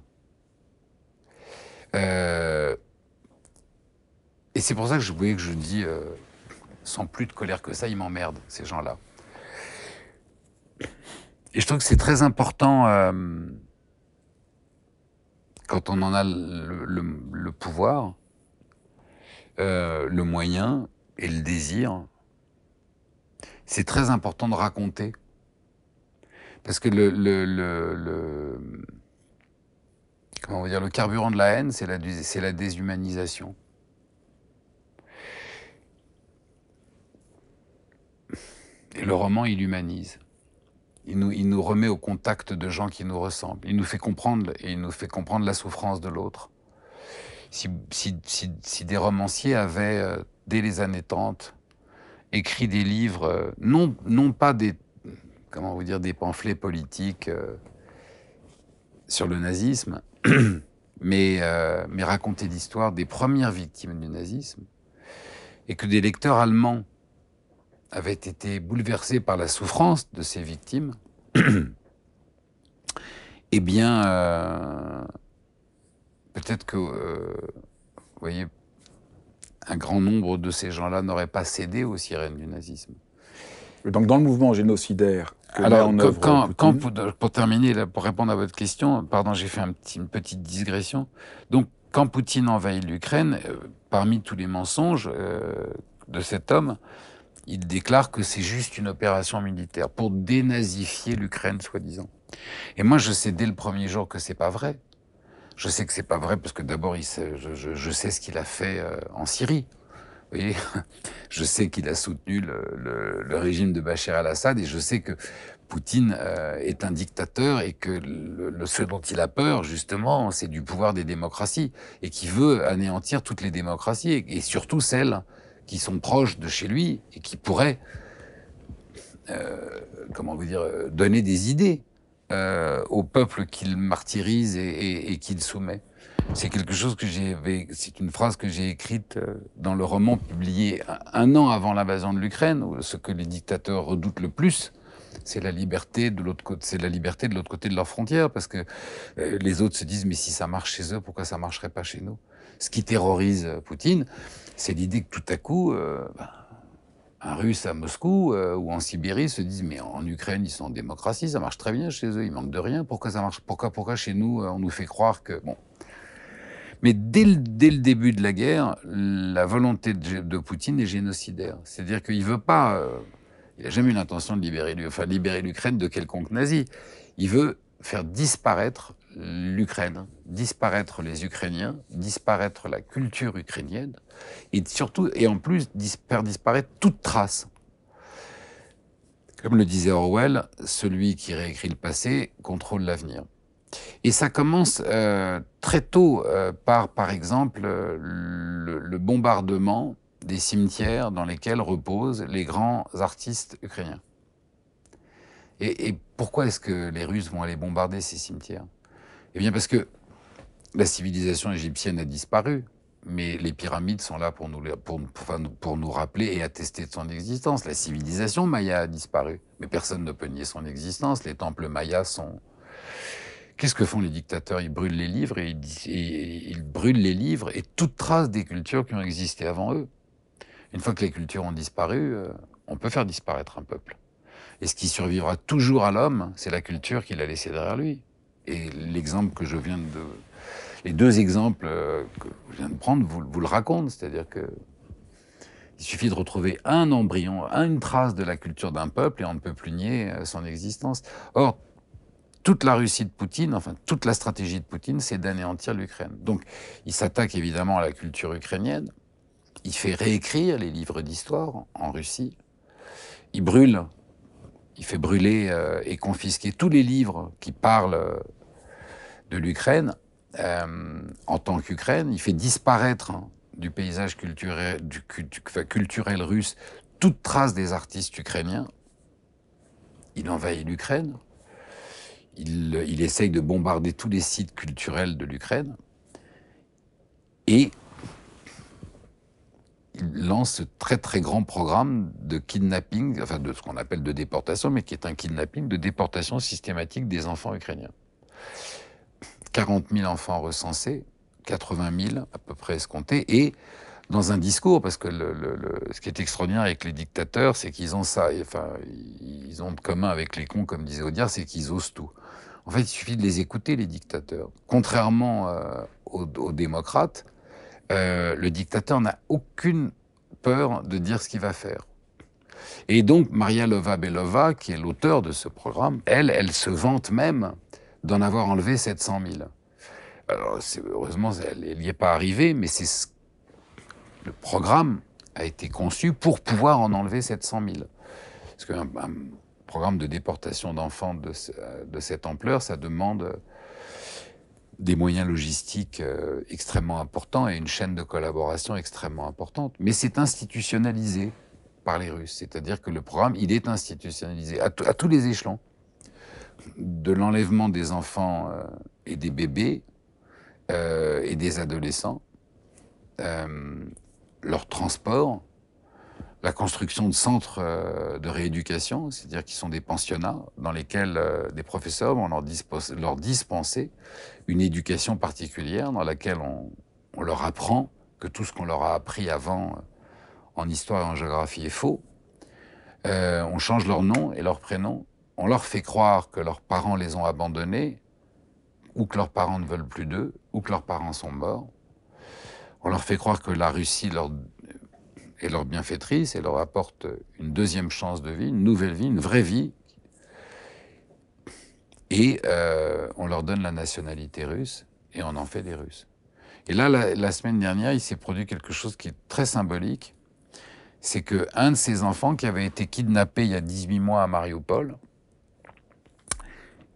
Et c'est pour ça que je voulais que je dis, sans plus de colère que ça, ils m'emmerdent, ces gens-là. Et je trouve que c'est très important, euh, quand on en a le, pouvoir, le moyen et le désir, c'est très important de raconter. Parce que le, comment on va dire, le carburant de la haine, c'est la, c'est la déshumanisation. Et le roman, il humanise. Il nous, remet au contact de gens qui nous ressemblent. Il nous fait comprendre, et il nous fait comprendre la souffrance de l'autre. Si, des romanciers avaient, euh, dès les années 30, écrit des livres, euh, non, pas des, comment vous dire, des pamphlets politiques euh, sur le nazisme, mais, mais raconter l'histoire des premières victimes du nazisme, et que des lecteurs allemands avaient été bouleversés par la souffrance de ces victimes, eh bien, euh, peut-être que, euh, vous voyez, un grand nombre de ces gens-là n'auraient pas cédé aux sirènes du nazisme. Donc, dans le mouvement génocidaire alors, quand, pour, terminer, pour répondre à votre question, pardon, j'ai fait un petit, une petite digression. Donc, quand Poutine envahit l'Ukraine, euh, parmi tous les mensonges euh, de cet homme, il déclare que c'est juste une opération militaire pour dénazifier l'Ukraine, soi-disant. Et moi, je sais dès le premier jour que c'est pas vrai. Je sais que c'est pas vrai parce que d'abord, je, sais ce qu'il a fait euh, en Syrie. je sais qu'il a soutenu le, régime de Bachar al-Assad et je sais que Poutine euh, est un dictateur et que le, ce dont il a peur, justement, c'est du pouvoir des démocraties et qui veut anéantir toutes les démocraties et, surtout celles qui sont proches de chez lui et qui pourraient, euh, comment vous dire, donner des idées euh, au peuple qu'il martyrise et, qu'il soumet. C'est quelque chose que j'ai, c'est une phrase que j'ai écrite euh, dans le roman publié un an avant l'invasion de l'Ukraine, où ce que les dictateurs redoutent le plus, c'est la liberté de l'autre côté, c'est la liberté de l'autre côté de leurs frontières, parce que les autres se disent mais si ça marche chez eux, pourquoi ça marcherait pas chez nous? Ce qui terrorise euh, Poutine, c'est l'idée que tout à coup, ben, un Russe à Moscou ou en Sibérie se disent mais en Ukraine ils sont en démocratie, ça marche très bien chez eux, ils manquent de rien, pourquoi ça marche, pourquoi pourquoi chez nous on nous fait croire que bon mais dès le, début de la guerre, la volonté de, Poutine est génocidaire. C'est-à-dire qu'il veut pas, euh, il n'a jamais eu l'intention de libérer, enfin, libérer l'Ukraine de quelconque nazi. Il veut faire disparaître l'Ukraine, disparaître les Ukrainiens, disparaître la culture ukrainienne, et surtout, et en plus, faire disparaître toute trace. Comme le disait Orwell, celui qui réécrit le passé contrôle l'avenir. Et ça commence euh, très tôt euh, par, par exemple, le, bombardement des cimetières dans lesquels reposent les grands artistes ukrainiens. Et pourquoi est-ce que les Russes vont aller bombarder ces cimetières? Eh bien parce que la civilisation égyptienne a disparu, mais les pyramides sont là pour nous, rappeler et attester de son existence. La civilisation maya a disparu, mais personne ne peut nier son existence. Les temples mayas sont, Qu'est-ce que font les dictateurs? Ils brûlent les livres et ils, brûlent les livres et toute trace des cultures qui ont existé avant eux. Une fois que les cultures ont disparu, euh, on peut faire disparaître un peuple. Et ce qui survivra toujours à l'homme, c'est la culture qu'il a laissée derrière lui. Et l'exemple que je viens de, Les deux exemples que je viens de prendre vous, vous le racontent, c'est-à-dire que il suffit de retrouver un embryon, une trace de la culture d'un peuple et on ne peut plus nier euh, son existence. Or, toute la Russie de Poutine, enfin toute la stratégie de Poutine, c'est d'anéantir l'Ukraine. Donc, il s'attaque évidemment à la culture ukrainienne. Il fait réécrire les livres d'histoire en Russie. Il brûle, il fait brûler euh, et confisquer tous les livres qui parlent euh, de l'Ukraine en tant qu'Ukraine. Il fait disparaître du paysage culturel russe toute trace des artistes ukrainiens. Il envahit l'Ukraine. Il, il, essaye de bombarder tous les sites culturels de l'Ukraine. Et il lance ce très très grand programme de kidnapping, enfin de ce qu'on appelle de déportation, mais qui est un kidnapping de déportation systématique des enfants ukrainiens. 40 000 enfants recensés, 80 000 à peu près escomptés, et dans un discours, parce que ce qui est extraordinaire avec les dictateurs, c'est qu'ils ont ça, enfin, ils ont de commun avec les cons, comme disait Audiard, c'est qu'ils osent tout. En fait, il suffit de les écouter, les dictateurs. Contrairement euh, aux, démocrates, euh, le dictateur n'a aucune peur de dire ce qu'il va faire. Et donc, Maria Lova-Belova, qui est l'auteur de ce programme, elle, elle se vante même d'en avoir enlevé 700 000. Alors, heureusement, elle n'y est pas arrivée, mais c'est le programme a été conçu pour pouvoir en enlever 700 000. Parce qu'un programme de déportation d'enfants de, de, cette ampleur, ça demande des moyens logistiques euh, extrêmement importants et une chaîne de collaboration extrêmement importante. Mais c'est institutionnalisé par les Russes. C'est-à-dire que le programme, il est institutionnalisé à, tous les échelons. De l'enlèvement des enfants euh, et des bébés euh, et des adolescents, leur transport, la construction de centres euh, de rééducation, c'est-à-dire qui sont des pensionnats dans lesquels des professeurs vont leur, dispenser une éducation particulière dans laquelle on, leur apprend que tout ce qu'on leur a appris avant en histoire et en géographie est faux. on change leur nom et leur prénom. On leur fait croire que leurs parents les ont abandonnés ou que leurs parents ne veulent plus d'eux, ou que leurs parents sont morts. On leur fait croire que la Russie leur, est leur bienfaitrice et leur apporte une deuxième chance de vie, une nouvelle vie, une vraie vie. Et euh, on leur donne la nationalité russe et on en fait des Russes. Et là, la, semaine dernière, il s'est produit quelque chose qui est très symbolique. C'est que un de ces enfants qui avait été kidnappé il y a 18 mois à Mariupol,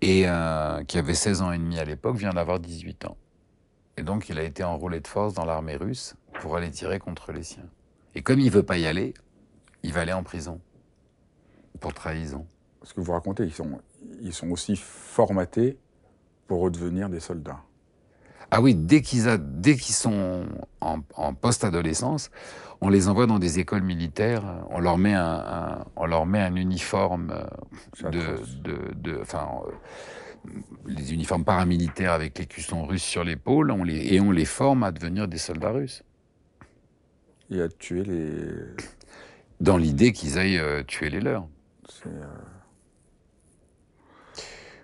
et euh, qui avait 16 ans et demi à l'époque, vient d'avoir 18 ans. Et donc il a été enrôlé de force dans l'armée russe pour aller tirer contre les siens. Et comme il veut pas y aller, il va aller en prison pour trahison. Ce que vous racontez, ils sont, ils sont aussi formatés pour redevenir des soldats. Ah oui, dès qu'ils qu sont en, en post-adolescence, on les envoie dans des écoles militaires, on leur met un, on leur met un uniforme euh, de, de, enfin, euh, les uniformes paramilitaires avec les cuissons russes sur l'épaule, on les, et on les forme à devenir des soldats russes. Et à tuer les. Dans l'idée qu'ils aillent euh, tuer les leurs.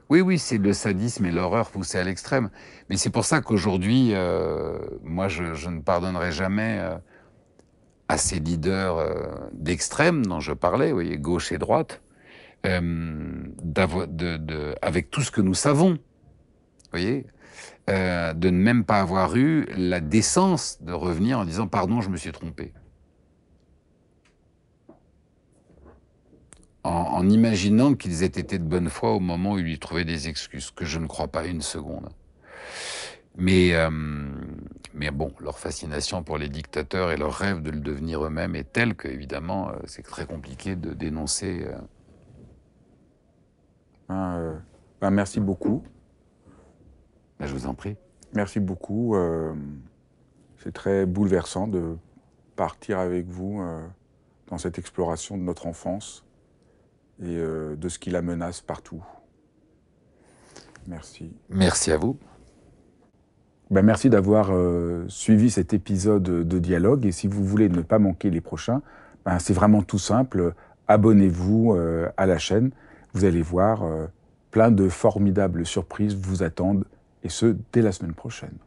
Oui, oui, c'est le sadisme et l'horreur poussés à l'extrême. Mais c'est pour ça qu'aujourd'hui, moi, je, je, ne pardonnerai jamais à ces leaders euh, d'extrême dont je parlais, vous voyez, gauche et droite, euh, de, de, avec tout ce que nous savons, vous voyez, euh, de ne même pas avoir eu la décence de revenir en disant pardon, je me suis trompé. En, imaginant qu'ils aient été de bonne foi au moment où ils lui trouvaient des excuses, que je ne crois pas une seconde. Mais, euh, mais bon, leur fascination pour les dictateurs et leur rêve de le devenir eux-mêmes est tel que, évidemment, euh, c'est très compliqué de dénoncer. Ah, ben, merci beaucoup. Ben, je vous en prie. Merci beaucoup. c'est très bouleversant de partir avec vous dans cette exploration de notre enfance et de ce qui la menace partout. Merci. Merci à vous. Ben, merci d'avoir euh, suivi cet épisode de dialogue et si vous voulez ne pas manquer les prochains, ben, c'est vraiment tout simple. Abonnez-vous euh, à la chaîne. Vous allez voir, euh, plein de formidables surprises vous attendent et ce, dès la semaine prochaine.